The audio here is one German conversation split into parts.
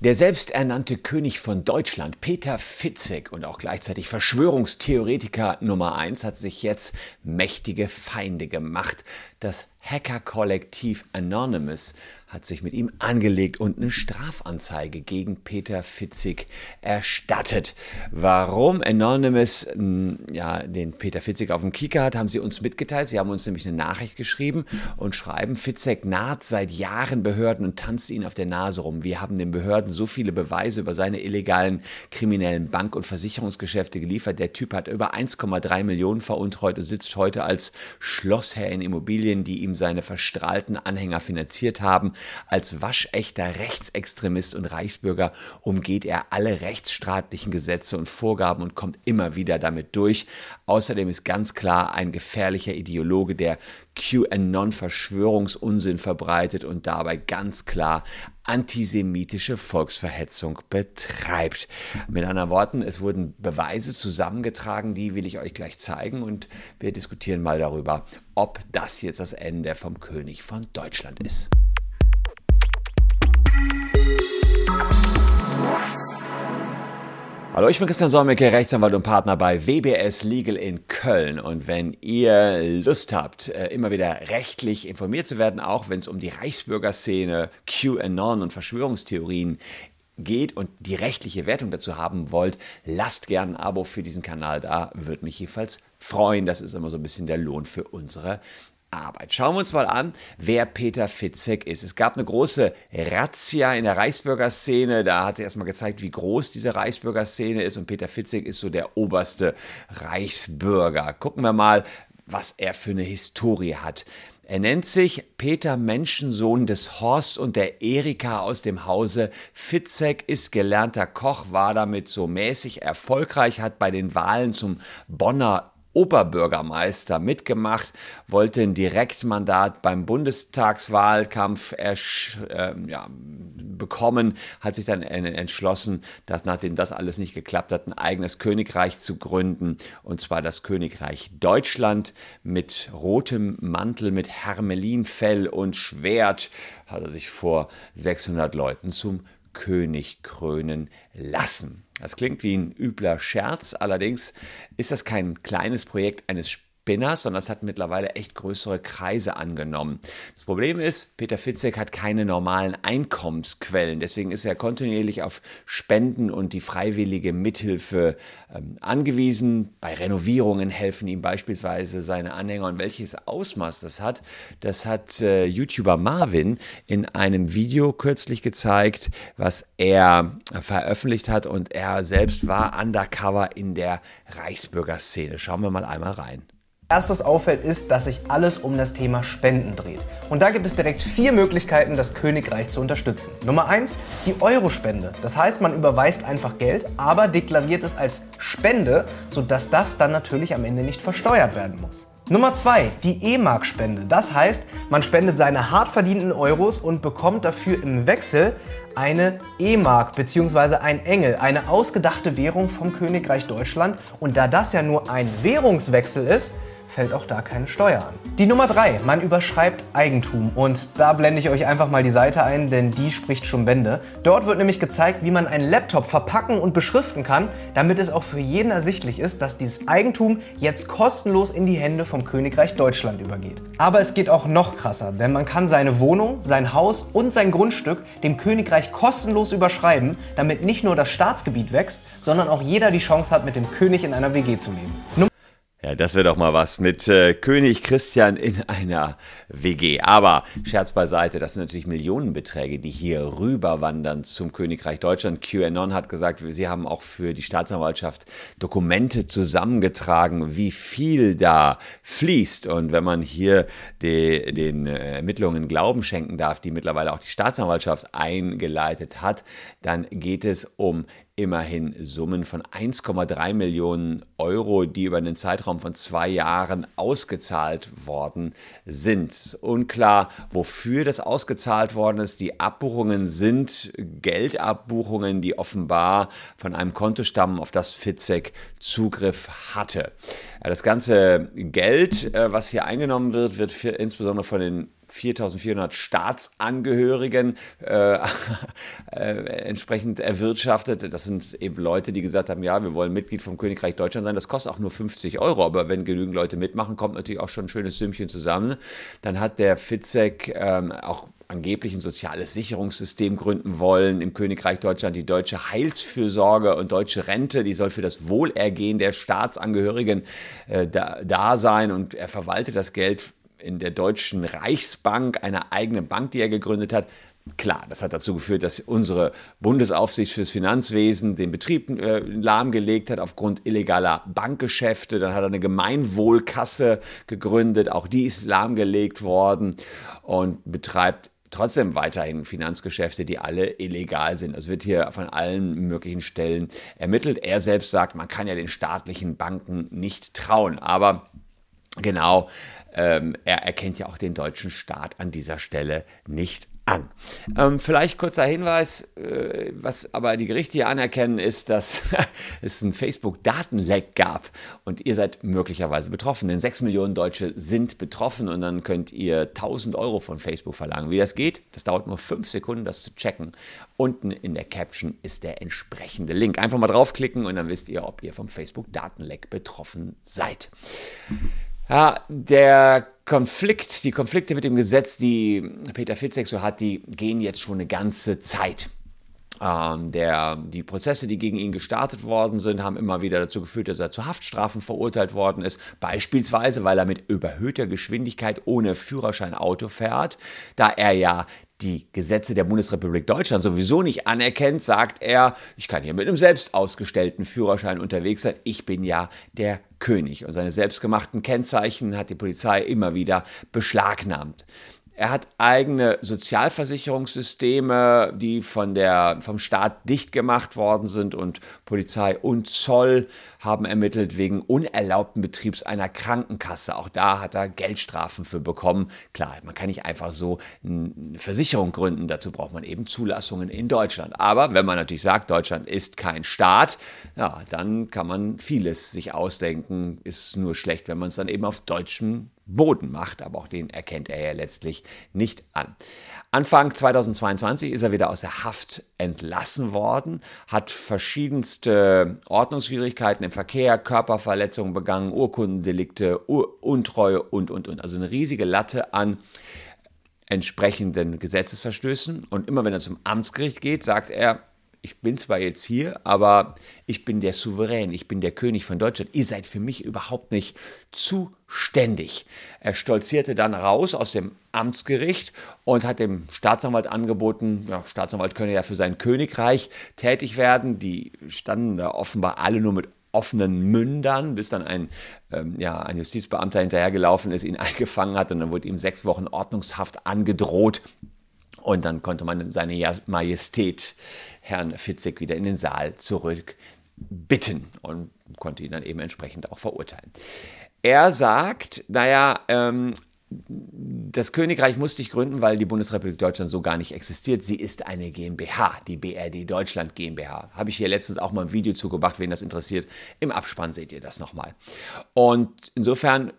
Der selbsternannte König von Deutschland, Peter Fitzek und auch gleichzeitig Verschwörungstheoretiker Nummer 1, hat sich jetzt mächtige Feinde gemacht. Das Hacker-Kollektiv Anonymous hat sich mit ihm angelegt und eine Strafanzeige gegen Peter Fitzig erstattet. Warum Anonymous ja, den Peter Fitzig auf dem Kieker hat, haben sie uns mitgeteilt. Sie haben uns nämlich eine Nachricht geschrieben und schreiben, Fitzek naht seit Jahren Behörden und tanzt ihnen auf der Nase rum. Wir haben den Behörden so viele Beweise über seine illegalen kriminellen Bank- und Versicherungsgeschäfte geliefert. Der Typ hat über 1,3 Millionen veruntreut und sitzt heute als Schlossherr in Immobilien, die ihm seine verstrahlten Anhänger finanziert haben. Als waschechter Rechtsextremist und Reichsbürger umgeht er alle rechtsstaatlichen Gesetze und Vorgaben und kommt immer wieder damit durch. Außerdem ist ganz klar ein gefährlicher Ideologe, der QAnon-Verschwörungsunsinn verbreitet und dabei ganz klar antisemitische Volksverhetzung betreibt. Mit anderen Worten, es wurden Beweise zusammengetragen, die will ich euch gleich zeigen und wir diskutieren mal darüber, ob das jetzt das Ende vom König von Deutschland ist. Hallo, ich bin Christian Solmecke, Rechtsanwalt und Partner bei WBS Legal in Köln. Und wenn ihr Lust habt, äh, immer wieder rechtlich informiert zu werden, auch wenn es um die Reichsbürgerszene, QAnon und Verschwörungstheorien geht und die rechtliche Wertung dazu haben wollt, lasst gerne ein Abo für diesen Kanal da. Würde mich jedenfalls freuen. Das ist immer so ein bisschen der Lohn für unsere Arbeit. Schauen wir uns mal an, wer Peter Fitzek ist. Es gab eine große Razzia in der Reichsbürgerszene. Da hat sich erstmal gezeigt, wie groß diese Reichsbürgerszene ist. Und Peter Fitzek ist so der oberste Reichsbürger. Gucken wir mal, was er für eine Historie hat. Er nennt sich Peter Menschensohn des Horst und der Erika aus dem Hause Fitzek, ist gelernter Koch, war damit so mäßig erfolgreich, hat bei den Wahlen zum Bonner Oberbürgermeister mitgemacht, wollte ein Direktmandat beim Bundestagswahlkampf äh, ja, bekommen, hat sich dann entschlossen, dass nachdem das alles nicht geklappt hat, ein eigenes Königreich zu gründen, und zwar das Königreich Deutschland mit rotem Mantel, mit Hermelinfell und Schwert, hat er sich vor 600 Leuten zum König krönen lassen. Das klingt wie ein übler Scherz, allerdings ist das kein kleines Projekt eines Spinners, sondern es hat mittlerweile echt größere Kreise angenommen. Das Problem ist, Peter Fitzek hat keine normalen Einkommensquellen, deswegen ist er kontinuierlich auf Spenden und die freiwillige Mithilfe ähm, angewiesen. Bei Renovierungen helfen ihm beispielsweise seine Anhänger und welches Ausmaß das hat, das hat äh, YouTuber Marvin in einem Video kürzlich gezeigt, was er veröffentlicht hat und er selbst war undercover in der Reichsbürgerszene. Schauen wir mal einmal rein erstes auffällt, ist, dass sich alles um das Thema Spenden dreht. Und da gibt es direkt vier Möglichkeiten, das Königreich zu unterstützen. Nummer eins: die Eurospende. Das heißt, man überweist einfach Geld, aber deklariert es als Spende, sodass das dann natürlich am Ende nicht versteuert werden muss. Nummer zwei: die E-Mark-Spende. Das heißt, man spendet seine hart verdienten Euros und bekommt dafür im Wechsel eine E-Mark bzw. ein Engel, eine ausgedachte Währung vom Königreich Deutschland. Und da das ja nur ein Währungswechsel ist, fällt auch da keine Steuer an. Die Nummer 3, man überschreibt Eigentum und da blende ich euch einfach mal die Seite ein, denn die spricht schon Bände. Dort wird nämlich gezeigt, wie man einen Laptop verpacken und beschriften kann, damit es auch für jeden ersichtlich ist, dass dieses Eigentum jetzt kostenlos in die Hände vom Königreich Deutschland übergeht. Aber es geht auch noch krasser, denn man kann seine Wohnung, sein Haus und sein Grundstück dem Königreich kostenlos überschreiben, damit nicht nur das Staatsgebiet wächst, sondern auch jeder die Chance hat, mit dem König in einer WG zu leben. Ja, das wäre doch mal was mit äh, König Christian in einer WG. Aber Scherz beiseite, das sind natürlich Millionenbeträge, die hier rüberwandern zum Königreich Deutschland. QAnon hat gesagt, sie haben auch für die Staatsanwaltschaft Dokumente zusammengetragen, wie viel da fließt. Und wenn man hier die, den Ermittlungen Glauben schenken darf, die mittlerweile auch die Staatsanwaltschaft eingeleitet hat, dann geht es um immerhin Summen von 1,3 Millionen Euro, die über einen Zeitraum von zwei Jahren ausgezahlt worden sind. Es ist unklar, wofür das ausgezahlt worden ist. Die Abbuchungen sind Geldabbuchungen, die offenbar von einem Konto stammen, auf das Fitzek Zugriff hatte. Das ganze Geld, äh, was hier eingenommen wird, wird insbesondere von den 4400 Staatsangehörigen äh, äh, entsprechend erwirtschaftet. Das sind eben Leute, die gesagt haben, ja, wir wollen Mitglied vom Königreich Deutschland sein. Das kostet auch nur 50 Euro, aber wenn genügend Leute mitmachen, kommt natürlich auch schon ein schönes Sümmchen zusammen. Dann hat der Fitzek ähm, auch angeblich ein soziales Sicherungssystem gründen wollen im Königreich Deutschland. Die deutsche Heilsfürsorge und deutsche Rente, die soll für das Wohlergehen der Staatsangehörigen äh, da, da sein und er verwaltet das Geld in der Deutschen Reichsbank, eine eigene Bank, die er gegründet hat. Klar, das hat dazu geführt, dass unsere Bundesaufsicht fürs Finanzwesen den Betrieb äh, lahmgelegt hat aufgrund illegaler Bankgeschäfte. Dann hat er eine Gemeinwohlkasse gegründet, auch die ist lahmgelegt worden und betreibt trotzdem weiterhin Finanzgeschäfte, die alle illegal sind. Es wird hier von allen möglichen Stellen ermittelt. Er selbst sagt, man kann ja den staatlichen Banken nicht trauen. Aber genau, ähm, er erkennt ja auch den deutschen Staat an dieser Stelle nicht an. Ähm, vielleicht kurzer Hinweis, äh, was aber die Gerichte hier anerkennen, ist, dass es einen Facebook-Datenleck gab und ihr seid möglicherweise betroffen. Denn 6 Millionen Deutsche sind betroffen und dann könnt ihr 1000 Euro von Facebook verlangen. Wie das geht, das dauert nur 5 Sekunden, das zu checken. Unten in der Caption ist der entsprechende Link. Einfach mal draufklicken und dann wisst ihr, ob ihr vom Facebook-Datenleck betroffen seid. Ja, der Konflikt, die Konflikte mit dem Gesetz, die Peter Fitzek so hat, die gehen jetzt schon eine ganze Zeit. Ähm, der, die Prozesse, die gegen ihn gestartet worden sind, haben immer wieder dazu geführt, dass er zu Haftstrafen verurteilt worden ist. Beispielsweise, weil er mit überhöhter Geschwindigkeit ohne Führerschein Auto fährt, da er ja die Gesetze der Bundesrepublik Deutschland sowieso nicht anerkennt, sagt er, ich kann hier mit einem selbst ausgestellten Führerschein unterwegs sein, ich bin ja der König. Und seine selbstgemachten Kennzeichen hat die Polizei immer wieder beschlagnahmt. Er hat eigene Sozialversicherungssysteme, die von der, vom Staat dicht gemacht worden sind und Polizei und Zoll haben ermittelt wegen unerlaubten Betriebs einer Krankenkasse. Auch da hat er Geldstrafen für bekommen. Klar, man kann nicht einfach so eine Versicherung gründen, dazu braucht man eben Zulassungen in Deutschland. Aber wenn man natürlich sagt, Deutschland ist kein Staat, ja, dann kann man vieles sich ausdenken. Ist nur schlecht, wenn man es dann eben auf deutschem Boden macht, aber auch den erkennt er ja letztlich nicht an. Anfang 2022 ist er wieder aus der Haft entlassen worden, hat verschiedenste Ordnungswidrigkeiten im Verkehr, Körperverletzungen begangen, Urkundendelikte, Untreue und, und, und. Also eine riesige Latte an entsprechenden Gesetzesverstößen. Und immer wenn er zum Amtsgericht geht, sagt er, ich bin zwar jetzt hier, aber ich bin der Souverän, ich bin der König von Deutschland. Ihr seid für mich überhaupt nicht zuständig. Er stolzierte dann raus aus dem Amtsgericht und hat dem Staatsanwalt angeboten, ja, Staatsanwalt könne ja für sein Königreich tätig werden. Die standen da offenbar alle nur mit offenen Mündern, bis dann ein, ähm, ja, ein Justizbeamter hinterhergelaufen ist, ihn eingefangen hat und dann wurde ihm sechs Wochen Ordnungshaft angedroht. Und dann konnte man seine Majestät, Herrn Fitzek, wieder in den Saal zurück bitten und konnte ihn dann eben entsprechend auch verurteilen. Er sagt, naja, ähm, das Königreich musste ich gründen, weil die Bundesrepublik Deutschland so gar nicht existiert. Sie ist eine GmbH, die BRD Deutschland GmbH. Habe ich hier letztens auch mal ein Video zugemacht, wen das interessiert. Im Abspann seht ihr das nochmal. Und insofern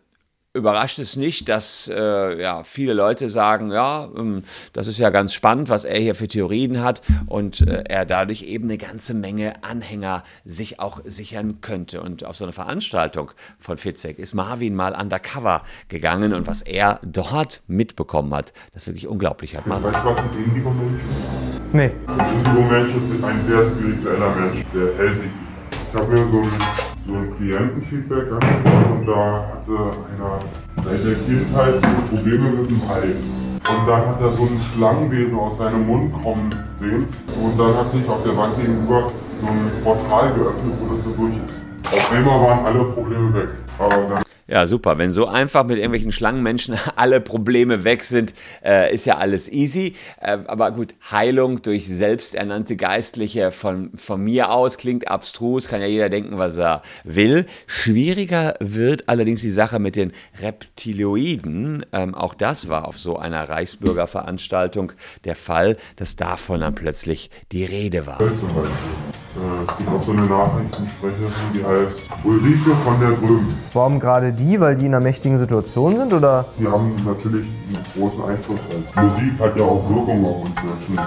überrascht es nicht, dass äh, ja, viele Leute sagen, ja, ähm, das ist ja ganz spannend, was er hier für Theorien hat und äh, er dadurch eben eine ganze Menge Anhänger sich auch sichern könnte. Und auf so eine Veranstaltung von Fitzek ist Marvin mal undercover gegangen und was er dort mitbekommen hat, das ist wirklich unglaublich. Hat man weißt du, was ein Indigo-Mensch ist? Nee. Ein Indigo-Mensch ist ein sehr spiritueller Mensch, der hellsichtig. Ich habe mir so ein so ein Klientenfeedback angeguckt und da hatte einer seit der Kindheit Probleme mit dem Hals. Und dann hat er so einen Schlangenwesen aus seinem Mund kommen sehen und dann hat sich auf der Wand gegenüber so ein Portal geöffnet, wo das so durch ist. Auf einmal waren alle Probleme weg. Aber ja, super. Wenn so einfach mit irgendwelchen Schlangenmenschen alle Probleme weg sind, äh, ist ja alles easy. Äh, aber gut, Heilung durch selbsternannte Geistliche von, von mir aus klingt abstrus, kann ja jeder denken, was er will. Schwieriger wird allerdings die Sache mit den Reptilioiden. Ähm, auch das war auf so einer Reichsbürgerveranstaltung der Fall, dass davon dann plötzlich die Rede war. Äh, es gibt auch so eine Nachrichtensprecherin, die heißt Ulrike von der Drüben. Warum gerade die? Weil die in einer mächtigen Situation sind? Oder? Die haben natürlich einen großen Einfluss. Als Musik hat ja auch Wirkung auf uns Menschen.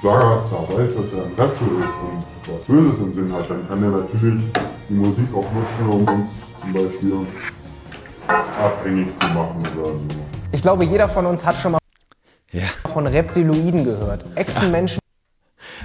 Schlagerstar weiß, dass er ein Rapper ist und was Böses im Sinn hat, dann kann er natürlich die Musik auch nutzen, um uns zum Beispiel abhängig zu machen oder so. Ich glaube, jeder von uns hat schon mal Ja. von Reptiloiden gehört. Echsenmenschen,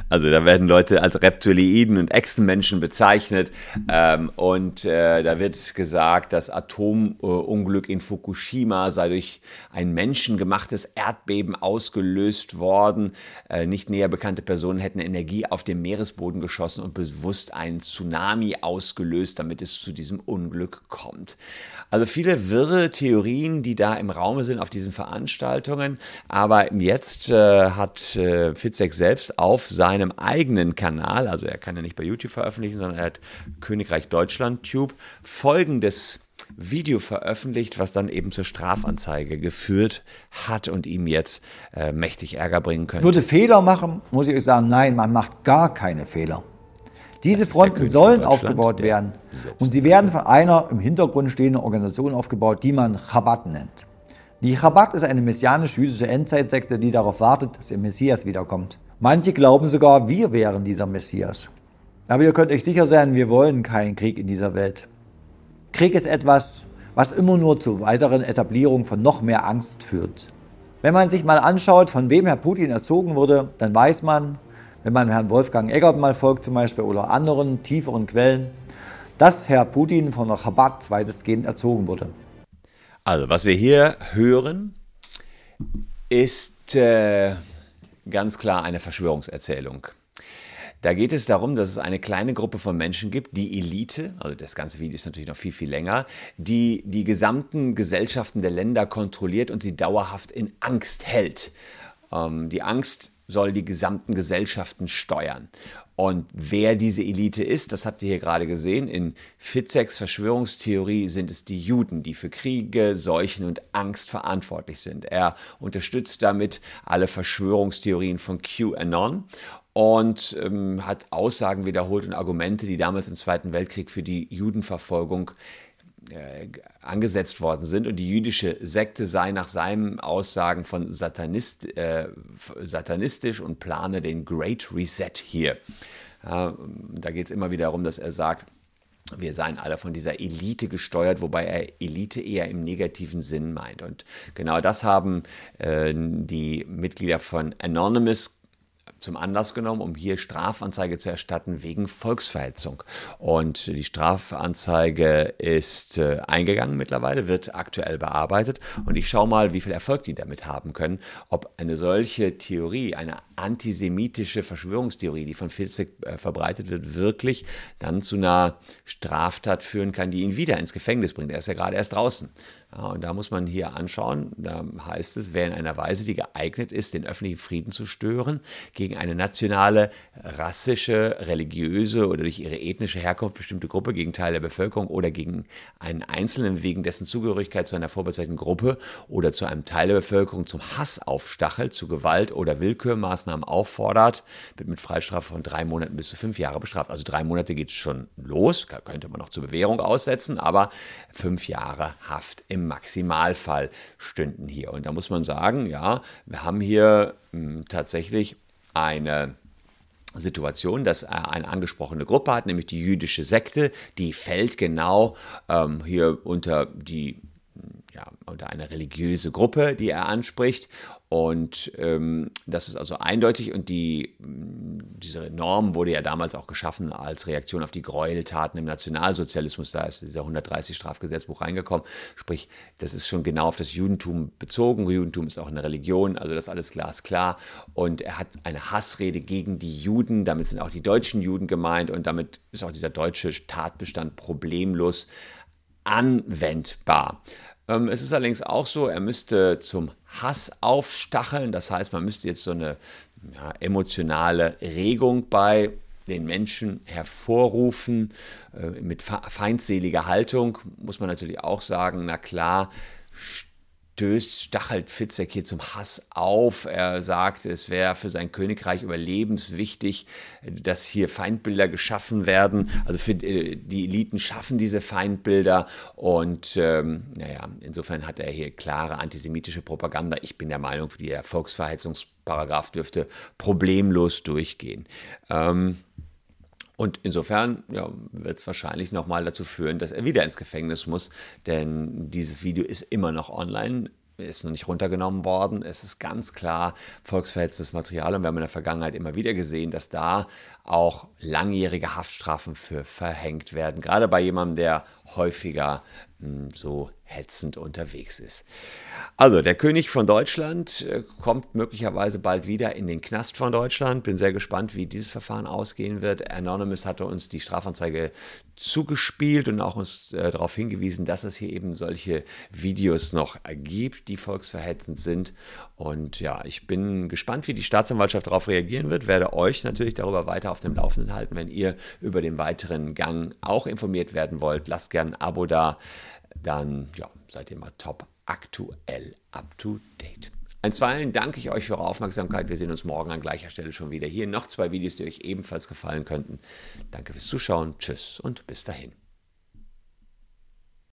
Also da werden Leute als Reptiloiden und Echsenmenschen bezeichnet ähm, und äh, da wird gesagt, das Atomunglück in Fukushima sei durch ein menschengemachtes Erdbeben ausgelöst worden. Äh, nicht näher bekannte Personen hätten Energie auf den Meeresboden geschossen und bewusst einen Tsunami ausgelöst, damit es zu diesem Unglück kommt. Also viele wirre Theorien, die da im Raume sind auf diesen Veranstaltungen, aber jetzt äh, hat äh, Fitzek selbst auf seinem eigenen Kanal, also er kann ja nicht bei YouTube veröffentlichen, sondern er hat Königreich Deutschland Tube, folgendes Video veröffentlicht, was dann eben zur Strafanzeige geführt hat und ihm jetzt äh, mächtig Ärger bringen könnte. würde Fehler machen, muss ich euch sagen, nein, man macht gar keine Fehler. Diese Fronten sollen aufgebaut werden und sie werden von einer im Hintergrund stehenden Organisation aufgebaut, die man Chabad nennt. Die Chabad ist eine messianisch-jüdische Endzeitsekte, die darauf wartet, dass der Messias wiederkommt. Manche glauben sogar, wir wären dieser Messias. Aber ihr könnt euch sicher sein, wir wollen keinen Krieg in dieser Welt. Krieg ist etwas, was immer nur zu weiteren Etablierung von noch mehr Angst führt. Wenn man sich mal anschaut, von wem Herr Putin erzogen wurde, dann weiß man, wenn man Herrn Wolfgang Eggert mal folgt zum Beispiel oder anderen tieferen Quellen, dass Herr Putin von der Chabad weitestgehend erzogen wurde. Also, was wir hier hören, ist äh, ganz klar eine Verschwörungserzählung. Da geht es darum, dass es eine kleine Gruppe von Menschen gibt, die Elite, also das ganze Video ist natürlich noch viel, viel länger, die die gesamten Gesellschaften der Länder kontrolliert und sie dauerhaft in Angst hält. Ähm, die Angst soll die gesamten Gesellschaften steuern. Und wer diese Elite ist, das habt ihr hier gerade gesehen. In Fitzeks Verschwörungstheorie sind es die Juden, die für Kriege, Seuchen und Angst verantwortlich sind. Er unterstützt damit alle Verschwörungstheorien von QAnon und ähm, hat Aussagen wiederholt und Argumente, die damals im Zweiten Weltkrieg für die Judenverfolgung angesetzt worden sind und die jüdische Sekte sei nach seinen Aussagen von Satanist, äh, satanistisch und plane den Great Reset hier. Äh, da geht es immer wieder darum, dass er sagt, wir seien alle von dieser Elite gesteuert, wobei er Elite eher im negativen Sinn meint. Und genau das haben äh, die Mitglieder von Anonymous zum Anlass genommen, um hier Strafanzeige zu erstatten wegen Volksverhetzung. Und die Strafanzeige ist äh, eingegangen mittlerweile, wird aktuell bearbeitet. Und ich schaue mal, wie viel Erfolg die damit haben können, ob eine solche Theorie, eine antisemitische Verschwörungstheorie, die von Filzek äh, verbreitet wird, wirklich dann zu einer Straftat führen kann, die ihn wieder ins Gefängnis bringt. Er ist ja gerade erst draußen. Ja, und da muss man hier anschauen, da heißt es, wer in einer Weise, die geeignet ist, den öffentlichen Frieden zu stören, gegen eine nationale, rassische, religiöse oder durch ihre ethnische Herkunft bestimmte Gruppe, gegen Teil der Bevölkerung oder gegen einen Einzelnen wegen dessen Zugehörigkeit zu einer vorbezeichneten Gruppe oder zu einem Teil der Bevölkerung zum Hass aufstachelt, zu Gewalt oder Willkürmaßnahmen auffordert, wird mit Freistrafe von drei Monaten bis zu fünf Jahre bestraft. Also drei Monate geht es schon los, könnte man noch zur Bewährung aussetzen, aber fünf Jahre Haft im Maximalfall stünden hier. Und da muss man sagen, ja, wir haben hier mh, tatsächlich eine Situation, dass er eine angesprochene Gruppe hat, nämlich die jüdische Sekte, die fällt genau ähm, hier unter die ja, unter eine religiöse Gruppe, die er anspricht. Und ähm, das ist also eindeutig und die, diese Norm wurde ja damals auch geschaffen als Reaktion auf die Gräueltaten im Nationalsozialismus. Da ist dieser 130 Strafgesetzbuch reingekommen. Sprich, das ist schon genau auf das Judentum bezogen. Judentum ist auch eine Religion, also das alles glasklar. Und er hat eine Hassrede gegen die Juden. Damit sind auch die deutschen Juden gemeint und damit ist auch dieser deutsche Tatbestand problemlos anwendbar. Ähm, es ist allerdings auch so, er müsste zum Hass aufstacheln. Das heißt, man müsste jetzt so eine ja, emotionale Regung bei den Menschen hervorrufen. Äh, mit feindseliger Haltung muss man natürlich auch sagen, na klar, stößt, stachelt Fitzek hier zum Hass auf. Er sagt, es wäre für sein Königreich überlebenswichtig, dass hier Feindbilder geschaffen werden. Also für äh, die Eliten schaffen diese Feindbilder und ähm, naja, insofern hat er hier klare antisemitische Propaganda. Ich bin der Meinung, der Volksverhetzungsparagraf dürfte problemlos durchgehen. Ähm, und insofern ja, wird es wahrscheinlich nochmal dazu führen, dass er wieder ins Gefängnis muss, denn dieses Video ist immer noch online. Ist noch nicht runtergenommen worden. Es ist ganz klar volksverhetzendes Material. Und wir haben in der Vergangenheit immer wieder gesehen, dass da auch langjährige Haftstrafen für verhängt werden, gerade bei jemandem, der häufiger mh, hm, so hetzend unterwegs ist. Also, der König von Deutschland äh, kommt möglicherweise bald wieder in den Knast von Deutschland. Bin sehr gespannt, wie dieses Verfahren ausgehen wird. Anonymous hatte uns die Strafanzeige zugespielt und auch uns äh, darauf hingewiesen, dass es hier eben solche Videos noch gibt, die volksverhetzend sind. Und ja, ich bin gespannt, wie die Staatsanwaltschaft darauf reagieren wird. Werde euch natürlich darüber weiter auf dem Laufenden halten. Wenn ihr über den weiteren Gang auch informiert werden wollt, lasst gerne ein Abo da dann ja, seid ihr mal top aktuell up to date. Einstweilen danke ich euch für eure Aufmerksamkeit. Wir sehen uns morgen an gleicher Stelle schon wieder hier. Noch zwei Videos, die euch ebenfalls gefallen könnten. Danke fürs Zuschauen. Tschüss und bis dahin.